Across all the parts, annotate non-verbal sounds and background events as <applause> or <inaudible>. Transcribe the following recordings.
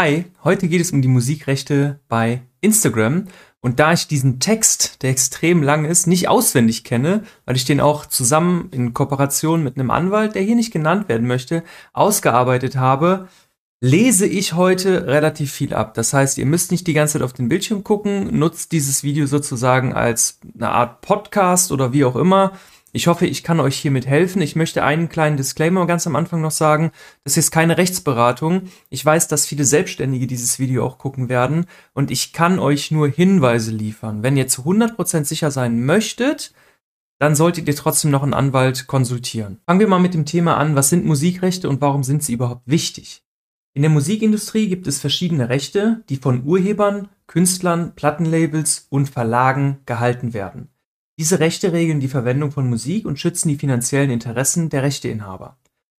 Hi, heute geht es um die Musikrechte bei Instagram. Und da ich diesen Text, der extrem lang ist, nicht auswendig kenne, weil ich den auch zusammen in Kooperation mit einem Anwalt, der hier nicht genannt werden möchte, ausgearbeitet habe, lese ich heute relativ viel ab. Das heißt, ihr müsst nicht die ganze Zeit auf den Bildschirm gucken, nutzt dieses Video sozusagen als eine Art Podcast oder wie auch immer ich hoffe, ich kann euch hiermit helfen. Ich möchte einen kleinen Disclaimer ganz am Anfang noch sagen. Das ist keine Rechtsberatung. Ich weiß, dass viele Selbstständige dieses Video auch gucken werden und ich kann euch nur Hinweise liefern. Wenn ihr zu 100% sicher sein möchtet, dann solltet ihr trotzdem noch einen Anwalt konsultieren. Fangen wir mal mit dem Thema an, was sind Musikrechte und warum sind sie überhaupt wichtig? In der Musikindustrie gibt es verschiedene Rechte, die von Urhebern, Künstlern, Plattenlabels und Verlagen gehalten werden. Diese Rechte regeln die Verwendung von Musik und schützen die finanziellen Interessen der Rechteinhaber.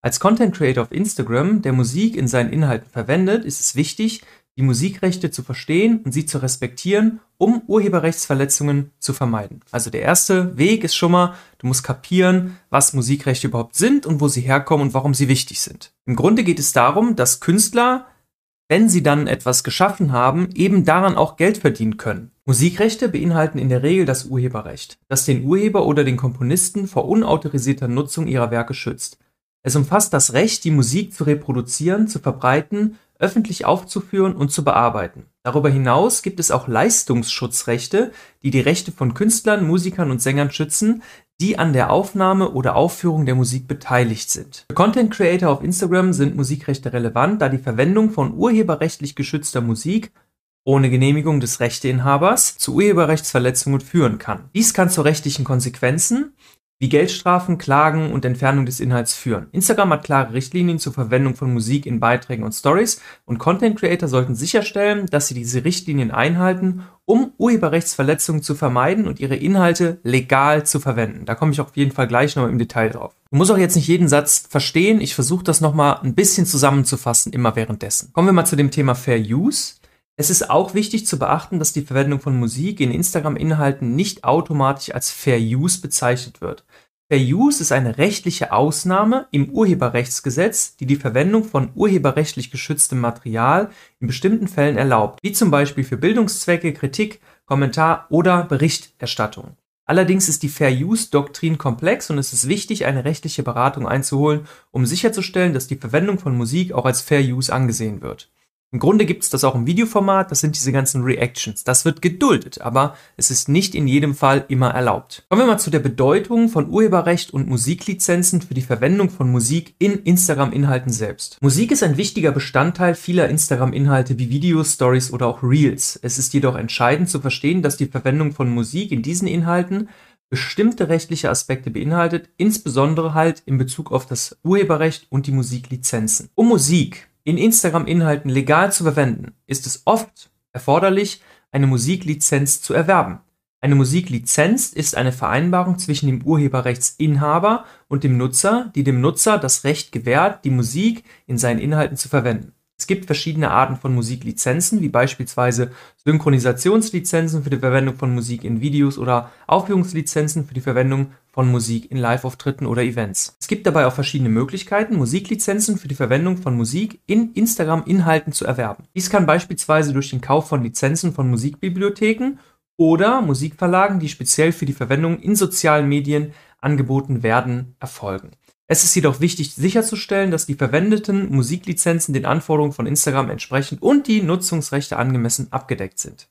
Als Content Creator auf Instagram, der Musik in seinen Inhalten verwendet, ist es wichtig, die Musikrechte zu verstehen und sie zu respektieren, um Urheberrechtsverletzungen zu vermeiden. Also der erste Weg ist schon mal, du musst kapieren, was Musikrechte überhaupt sind und wo sie herkommen und warum sie wichtig sind. Im Grunde geht es darum, dass Künstler wenn sie dann etwas geschaffen haben, eben daran auch Geld verdienen können. Musikrechte beinhalten in der Regel das Urheberrecht, das den Urheber oder den Komponisten vor unautorisierter Nutzung ihrer Werke schützt. Es umfasst das Recht, die Musik zu reproduzieren, zu verbreiten, öffentlich aufzuführen und zu bearbeiten. Darüber hinaus gibt es auch Leistungsschutzrechte, die die Rechte von Künstlern, Musikern und Sängern schützen, die an der Aufnahme oder Aufführung der Musik beteiligt sind. Für Content Creator auf Instagram sind Musikrechte relevant, da die Verwendung von urheberrechtlich geschützter Musik ohne Genehmigung des Rechteinhabers zu Urheberrechtsverletzungen führen kann. Dies kann zu rechtlichen Konsequenzen wie Geldstrafen, Klagen und Entfernung des Inhalts führen. Instagram hat klare Richtlinien zur Verwendung von Musik in Beiträgen und Stories und Content Creator sollten sicherstellen, dass sie diese Richtlinien einhalten, um Urheberrechtsverletzungen zu vermeiden und ihre Inhalte legal zu verwenden. Da komme ich auf jeden Fall gleich noch im Detail drauf. Du musst auch jetzt nicht jeden Satz verstehen. Ich versuche das nochmal ein bisschen zusammenzufassen, immer währenddessen. Kommen wir mal zu dem Thema Fair Use. Es ist auch wichtig zu beachten, dass die Verwendung von Musik in Instagram-Inhalten nicht automatisch als Fair Use bezeichnet wird. Fair Use ist eine rechtliche Ausnahme im Urheberrechtsgesetz, die die Verwendung von urheberrechtlich geschütztem Material in bestimmten Fällen erlaubt, wie zum Beispiel für Bildungszwecke, Kritik, Kommentar oder Berichterstattung. Allerdings ist die Fair Use Doktrin komplex und es ist wichtig, eine rechtliche Beratung einzuholen, um sicherzustellen, dass die Verwendung von Musik auch als Fair Use angesehen wird. Im Grunde gibt es das auch im Videoformat, das sind diese ganzen Reactions. Das wird geduldet, aber es ist nicht in jedem Fall immer erlaubt. Kommen wir mal zu der Bedeutung von Urheberrecht und Musiklizenzen für die Verwendung von Musik in Instagram-Inhalten selbst. Musik ist ein wichtiger Bestandteil vieler Instagram-Inhalte wie Videos, Stories oder auch Reels. Es ist jedoch entscheidend zu verstehen, dass die Verwendung von Musik in diesen Inhalten bestimmte rechtliche Aspekte beinhaltet, insbesondere halt in Bezug auf das Urheberrecht und die Musiklizenzen. Um Musik in Instagram-Inhalten legal zu verwenden, ist es oft erforderlich, eine Musiklizenz zu erwerben. Eine Musiklizenz ist eine Vereinbarung zwischen dem Urheberrechtsinhaber und dem Nutzer, die dem Nutzer das Recht gewährt, die Musik in seinen Inhalten zu verwenden. Es gibt verschiedene Arten von Musiklizenzen, wie beispielsweise Synchronisationslizenzen für die Verwendung von Musik in Videos oder Aufführungslizenzen für die Verwendung von Musik in Live-Auftritten oder Events. Es gibt dabei auch verschiedene Möglichkeiten, Musiklizenzen für die Verwendung von Musik in Instagram-Inhalten zu erwerben. Dies kann beispielsweise durch den Kauf von Lizenzen von Musikbibliotheken oder Musikverlagen, die speziell für die Verwendung in sozialen Medien angeboten werden, erfolgen. Es ist jedoch wichtig sicherzustellen, dass die verwendeten Musiklizenzen den Anforderungen von Instagram entsprechen und die Nutzungsrechte angemessen abgedeckt sind.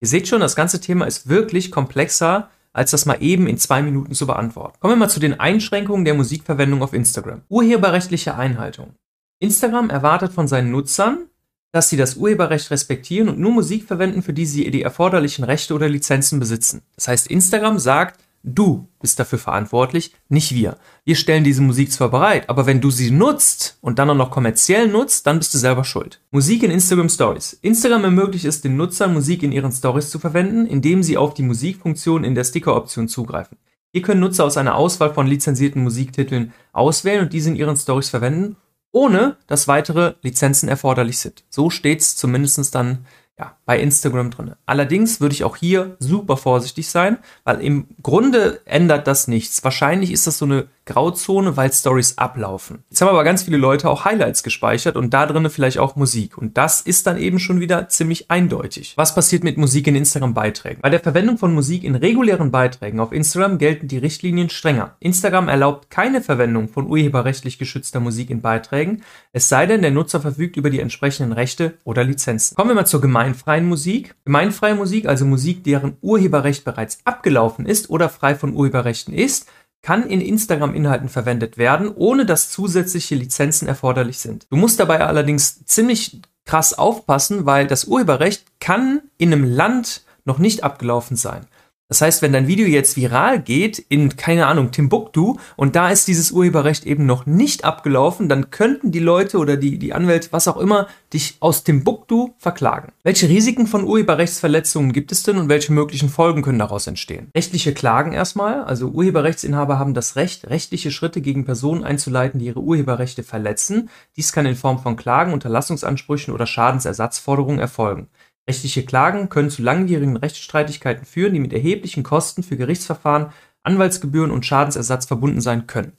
Ihr seht schon, das ganze Thema ist wirklich komplexer, als das mal eben in zwei Minuten zu beantworten. Kommen wir mal zu den Einschränkungen der Musikverwendung auf Instagram. Urheberrechtliche Einhaltung. Instagram erwartet von seinen Nutzern, dass sie das Urheberrecht respektieren und nur Musik verwenden, für die sie die erforderlichen Rechte oder Lizenzen besitzen. Das heißt, Instagram sagt, Du bist dafür verantwortlich, nicht wir. Wir stellen diese Musik zwar bereit, aber wenn du sie nutzt und dann auch noch kommerziell nutzt, dann bist du selber schuld. Musik in Instagram Stories. Instagram ermöglicht es den Nutzern, Musik in ihren Stories zu verwenden, indem sie auf die Musikfunktion in der Sticker-Option zugreifen. Hier können Nutzer aus einer Auswahl von lizenzierten Musiktiteln auswählen und diese in ihren Stories verwenden, ohne dass weitere Lizenzen erforderlich sind. So steht's zumindest dann ja, bei Instagram drin. Allerdings würde ich auch hier super vorsichtig sein, weil im Grunde ändert das nichts. Wahrscheinlich ist das so eine Grauzone, weil Stories ablaufen. Jetzt haben aber ganz viele Leute auch Highlights gespeichert und da drinnen vielleicht auch Musik. Und das ist dann eben schon wieder ziemlich eindeutig. Was passiert mit Musik in Instagram-Beiträgen? Bei der Verwendung von Musik in regulären Beiträgen auf Instagram gelten die Richtlinien strenger. Instagram erlaubt keine Verwendung von urheberrechtlich geschützter Musik in Beiträgen, es sei denn, der Nutzer verfügt über die entsprechenden Rechte oder Lizenzen. Kommen wir mal zur gemeinfreien Musik. Gemeinfreie Musik, also Musik, deren Urheberrecht bereits abgelaufen ist oder frei von Urheberrechten ist, kann in Instagram-Inhalten verwendet werden, ohne dass zusätzliche Lizenzen erforderlich sind. Du musst dabei allerdings ziemlich krass aufpassen, weil das Urheberrecht kann in einem Land noch nicht abgelaufen sein. Das heißt, wenn dein Video jetzt viral geht in, keine Ahnung, Timbuktu und da ist dieses Urheberrecht eben noch nicht abgelaufen, dann könnten die Leute oder die, die Anwälte, was auch immer, dich aus Timbuktu verklagen. Welche Risiken von Urheberrechtsverletzungen gibt es denn und welche möglichen Folgen können daraus entstehen? Rechtliche Klagen erstmal. Also Urheberrechtsinhaber haben das Recht, rechtliche Schritte gegen Personen einzuleiten, die ihre Urheberrechte verletzen. Dies kann in Form von Klagen, Unterlassungsansprüchen oder Schadensersatzforderungen erfolgen. Rechtliche Klagen können zu langwierigen Rechtsstreitigkeiten führen, die mit erheblichen Kosten für Gerichtsverfahren, Anwaltsgebühren und Schadensersatz verbunden sein können.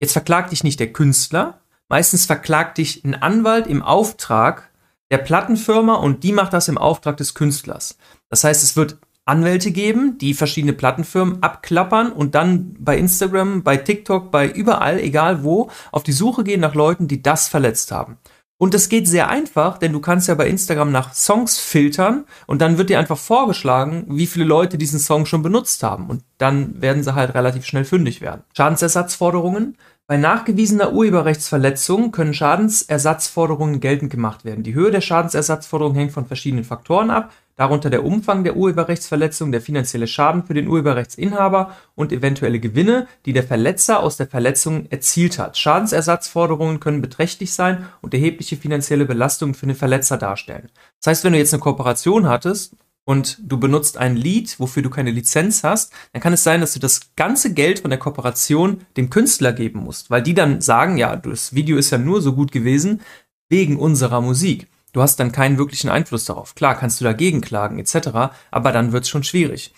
Jetzt verklagt dich nicht der Künstler, meistens verklagt dich ein Anwalt im Auftrag der Plattenfirma und die macht das im Auftrag des Künstlers. Das heißt, es wird Anwälte geben, die verschiedene Plattenfirmen abklappern und dann bei Instagram, bei TikTok, bei überall, egal wo, auf die Suche gehen nach Leuten, die das verletzt haben. Und das geht sehr einfach, denn du kannst ja bei Instagram nach Songs filtern und dann wird dir einfach vorgeschlagen, wie viele Leute diesen Song schon benutzt haben. Und dann werden sie halt relativ schnell fündig werden. Schadensersatzforderungen. Bei nachgewiesener Urheberrechtsverletzung können Schadensersatzforderungen geltend gemacht werden. Die Höhe der Schadensersatzforderung hängt von verschiedenen Faktoren ab, darunter der Umfang der Urheberrechtsverletzung, der finanzielle Schaden für den Urheberrechtsinhaber und eventuelle Gewinne, die der Verletzer aus der Verletzung erzielt hat. Schadensersatzforderungen können beträchtlich sein und erhebliche finanzielle Belastungen für den Verletzer darstellen. Das heißt, wenn du jetzt eine Kooperation hattest und du benutzt ein Lied, wofür du keine Lizenz hast, dann kann es sein, dass du das ganze Geld von der Kooperation dem Künstler geben musst, weil die dann sagen, ja, das Video ist ja nur so gut gewesen wegen unserer Musik. Du hast dann keinen wirklichen Einfluss darauf. Klar, kannst du dagegen klagen etc., aber dann wird's schon schwierig.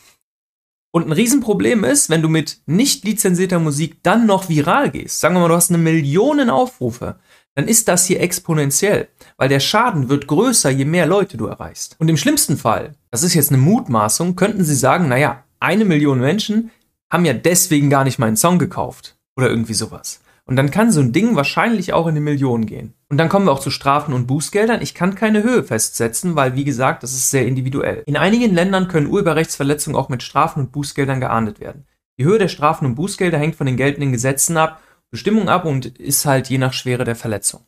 Und ein Riesenproblem ist, wenn du mit nicht lizenzierter Musik dann noch viral gehst. Sagen wir mal, du hast eine Million Aufrufe dann ist das hier exponentiell, weil der Schaden wird größer, je mehr Leute du erreichst. Und im schlimmsten Fall, das ist jetzt eine Mutmaßung, könnten sie sagen, naja, eine Million Menschen haben ja deswegen gar nicht meinen Song gekauft oder irgendwie sowas. Und dann kann so ein Ding wahrscheinlich auch in die Millionen gehen. Und dann kommen wir auch zu Strafen und Bußgeldern. Ich kann keine Höhe festsetzen, weil wie gesagt, das ist sehr individuell. In einigen Ländern können Urheberrechtsverletzungen auch mit Strafen und Bußgeldern geahndet werden. Die Höhe der Strafen und Bußgelder hängt von den geltenden Gesetzen ab Bestimmung ab und ist halt je nach Schwere der Verletzung.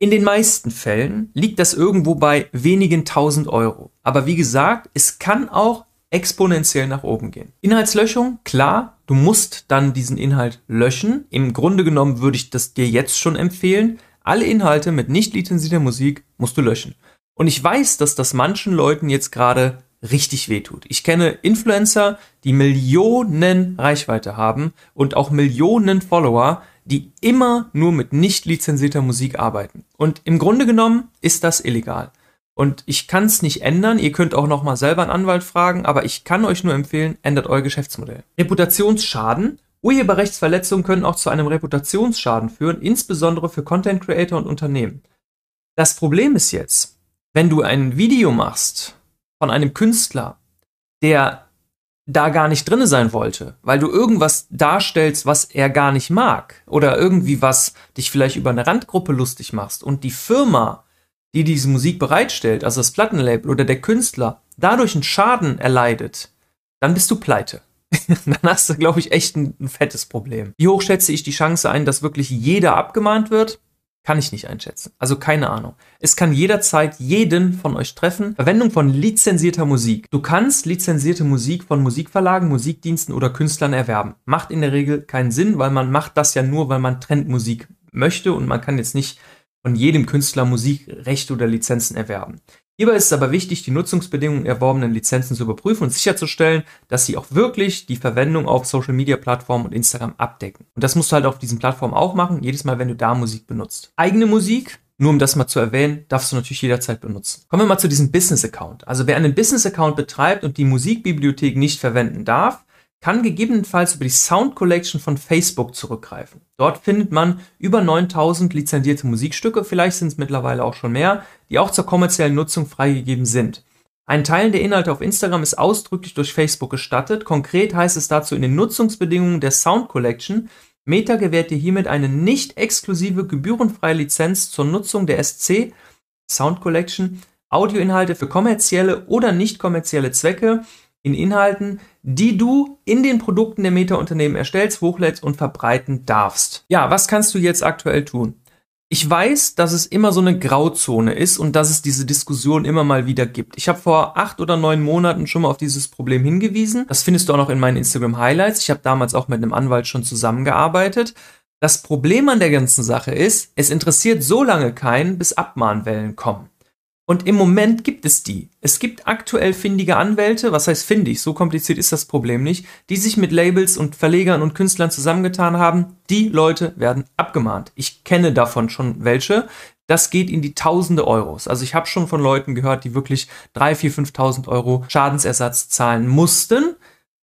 In den meisten Fällen liegt das irgendwo bei wenigen tausend Euro. Aber wie gesagt, es kann auch exponentiell nach oben gehen. Inhaltslöschung, klar, du musst dann diesen Inhalt löschen. Im Grunde genommen würde ich das dir jetzt schon empfehlen. Alle Inhalte mit nicht lizenzierter Musik musst du löschen. Und ich weiß, dass das manchen Leuten jetzt gerade richtig wehtut. Ich kenne Influencer, die Millionen Reichweite haben und auch Millionen Follower, die immer nur mit nicht lizenzierter Musik arbeiten. Und im Grunde genommen ist das illegal. Und ich kann es nicht ändern. Ihr könnt auch noch mal selber einen Anwalt fragen, aber ich kann euch nur empfehlen, ändert euer Geschäftsmodell. Reputationsschaden. Urheberrechtsverletzungen können auch zu einem Reputationsschaden führen, insbesondere für Content Creator und Unternehmen. Das Problem ist jetzt, wenn du ein Video machst von einem Künstler, der da gar nicht drinne sein wollte, weil du irgendwas darstellst, was er gar nicht mag oder irgendwie was dich vielleicht über eine Randgruppe lustig machst und die Firma, die diese Musik bereitstellt, also das Plattenlabel oder der Künstler, dadurch einen Schaden erleidet, dann bist du pleite. <laughs> dann hast du, glaube ich, echt ein, ein fettes Problem. Wie hoch schätze ich die Chance ein, dass wirklich jeder abgemahnt wird? Kann ich nicht einschätzen. Also keine Ahnung. Es kann jederzeit jeden von euch treffen. Verwendung von lizenzierter Musik. Du kannst lizenzierte Musik von Musikverlagen, Musikdiensten oder Künstlern erwerben. Macht in der Regel keinen Sinn, weil man macht das ja nur, weil man Trendmusik möchte und man kann jetzt nicht von jedem Künstler Musikrechte oder Lizenzen erwerben. Hierbei ist es aber wichtig, die Nutzungsbedingungen erworbenen Lizenzen zu überprüfen und sicherzustellen, dass sie auch wirklich die Verwendung auf Social Media Plattformen und Instagram abdecken. Und das musst du halt auf diesen Plattformen auch machen, jedes Mal, wenn du da Musik benutzt. Eigene Musik, nur um das mal zu erwähnen, darfst du natürlich jederzeit benutzen. Kommen wir mal zu diesem Business Account. Also wer einen Business Account betreibt und die Musikbibliothek nicht verwenden darf, kann gegebenenfalls über die Sound Collection von Facebook zurückgreifen. Dort findet man über 9000 lizenzierte Musikstücke, vielleicht sind es mittlerweile auch schon mehr, die auch zur kommerziellen Nutzung freigegeben sind. Ein Teil der Inhalte auf Instagram ist ausdrücklich durch Facebook gestattet. Konkret heißt es dazu in den Nutzungsbedingungen der Sound Collection, Meta gewährt dir hiermit eine nicht exklusive gebührenfreie Lizenz zur Nutzung der SC Sound Collection Audioinhalte für kommerzielle oder nicht kommerzielle Zwecke in Inhalten, die du in den Produkten der Meta-Unternehmen erstellst, hochlädst und verbreiten darfst. Ja, was kannst du jetzt aktuell tun? Ich weiß, dass es immer so eine Grauzone ist und dass es diese Diskussion immer mal wieder gibt. Ich habe vor acht oder neun Monaten schon mal auf dieses Problem hingewiesen. Das findest du auch noch in meinen Instagram Highlights. Ich habe damals auch mit einem Anwalt schon zusammengearbeitet. Das Problem an der ganzen Sache ist, es interessiert so lange keinen, bis Abmahnwellen kommen. Und im Moment gibt es die. Es gibt aktuell findige Anwälte, was heißt findig, so kompliziert ist das Problem nicht, die sich mit Labels und Verlegern und Künstlern zusammengetan haben. Die Leute werden abgemahnt. Ich kenne davon schon welche. Das geht in die Tausende Euros. Also ich habe schon von Leuten gehört, die wirklich 3.000, 4.000, 5.000 Euro Schadensersatz zahlen mussten.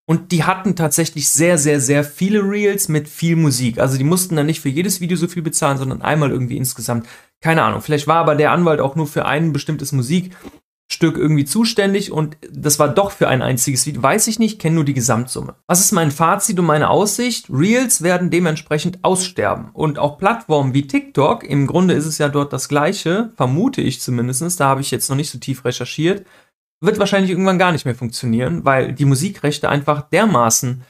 Und die hatten tatsächlich sehr, sehr, sehr viele Reels mit viel Musik. Also die mussten dann nicht für jedes Video so viel bezahlen, sondern einmal irgendwie insgesamt keine Ahnung, vielleicht war aber der Anwalt auch nur für ein bestimmtes Musikstück irgendwie zuständig und das war doch für ein einziges Video. Weiß ich nicht, kenne nur die Gesamtsumme. Was ist mein Fazit und meine Aussicht? Reels werden dementsprechend aussterben. Und auch Plattformen wie TikTok, im Grunde ist es ja dort das gleiche, vermute ich zumindest, da habe ich jetzt noch nicht so tief recherchiert, wird wahrscheinlich irgendwann gar nicht mehr funktionieren, weil die Musikrechte einfach dermaßen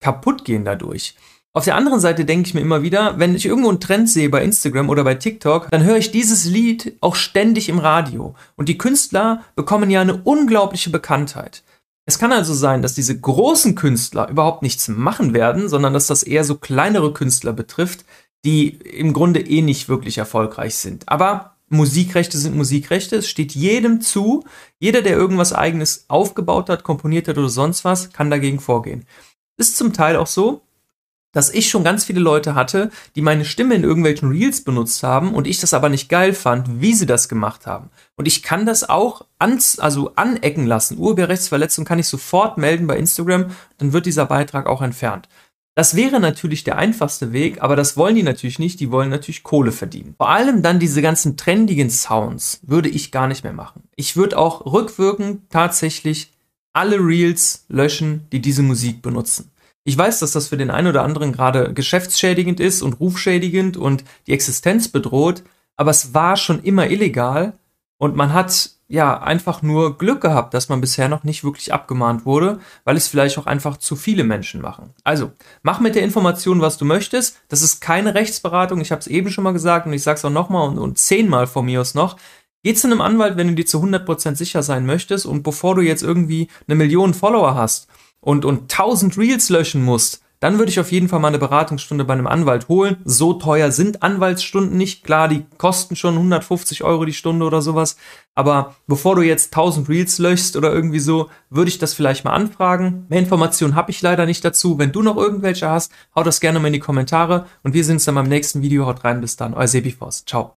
kaputt gehen dadurch. Auf der anderen Seite denke ich mir immer wieder, wenn ich irgendwo einen Trend sehe bei Instagram oder bei TikTok, dann höre ich dieses Lied auch ständig im Radio. Und die Künstler bekommen ja eine unglaubliche Bekanntheit. Es kann also sein, dass diese großen Künstler überhaupt nichts machen werden, sondern dass das eher so kleinere Künstler betrifft, die im Grunde eh nicht wirklich erfolgreich sind. Aber Musikrechte sind Musikrechte. Es steht jedem zu. Jeder, der irgendwas eigenes aufgebaut hat, komponiert hat oder sonst was, kann dagegen vorgehen. Ist zum Teil auch so, dass ich schon ganz viele Leute hatte, die meine Stimme in irgendwelchen Reels benutzt haben und ich das aber nicht geil fand, wie sie das gemacht haben. Und ich kann das auch ans, also anecken lassen. Urheberrechtsverletzung kann ich sofort melden bei Instagram, dann wird dieser Beitrag auch entfernt. Das wäre natürlich der einfachste Weg, aber das wollen die natürlich nicht. Die wollen natürlich Kohle verdienen. Vor allem dann diese ganzen trendigen Sounds würde ich gar nicht mehr machen. Ich würde auch rückwirkend tatsächlich alle Reels löschen, die diese Musik benutzen. Ich weiß, dass das für den einen oder anderen gerade geschäftsschädigend ist und rufschädigend und die Existenz bedroht, aber es war schon immer illegal und man hat ja einfach nur Glück gehabt, dass man bisher noch nicht wirklich abgemahnt wurde, weil es vielleicht auch einfach zu viele Menschen machen. Also, mach mit der Information, was du möchtest. Das ist keine Rechtsberatung, ich habe es eben schon mal gesagt und ich sage es auch nochmal und, und zehnmal von mir aus noch. Geh zu einem Anwalt, wenn du dir zu 100% sicher sein möchtest und bevor du jetzt irgendwie eine Million Follower hast und, und 1000 Reels löschen musst, dann würde ich auf jeden Fall mal eine Beratungsstunde bei einem Anwalt holen. So teuer sind Anwaltsstunden nicht. Klar, die kosten schon 150 Euro die Stunde oder sowas. Aber bevor du jetzt 1000 Reels löschst oder irgendwie so, würde ich das vielleicht mal anfragen. Mehr Informationen habe ich leider nicht dazu. Wenn du noch irgendwelche hast, hau das gerne mal in die Kommentare. Und wir sehen uns dann beim nächsten Video. Haut rein, bis dann. Euer Sebi Ciao.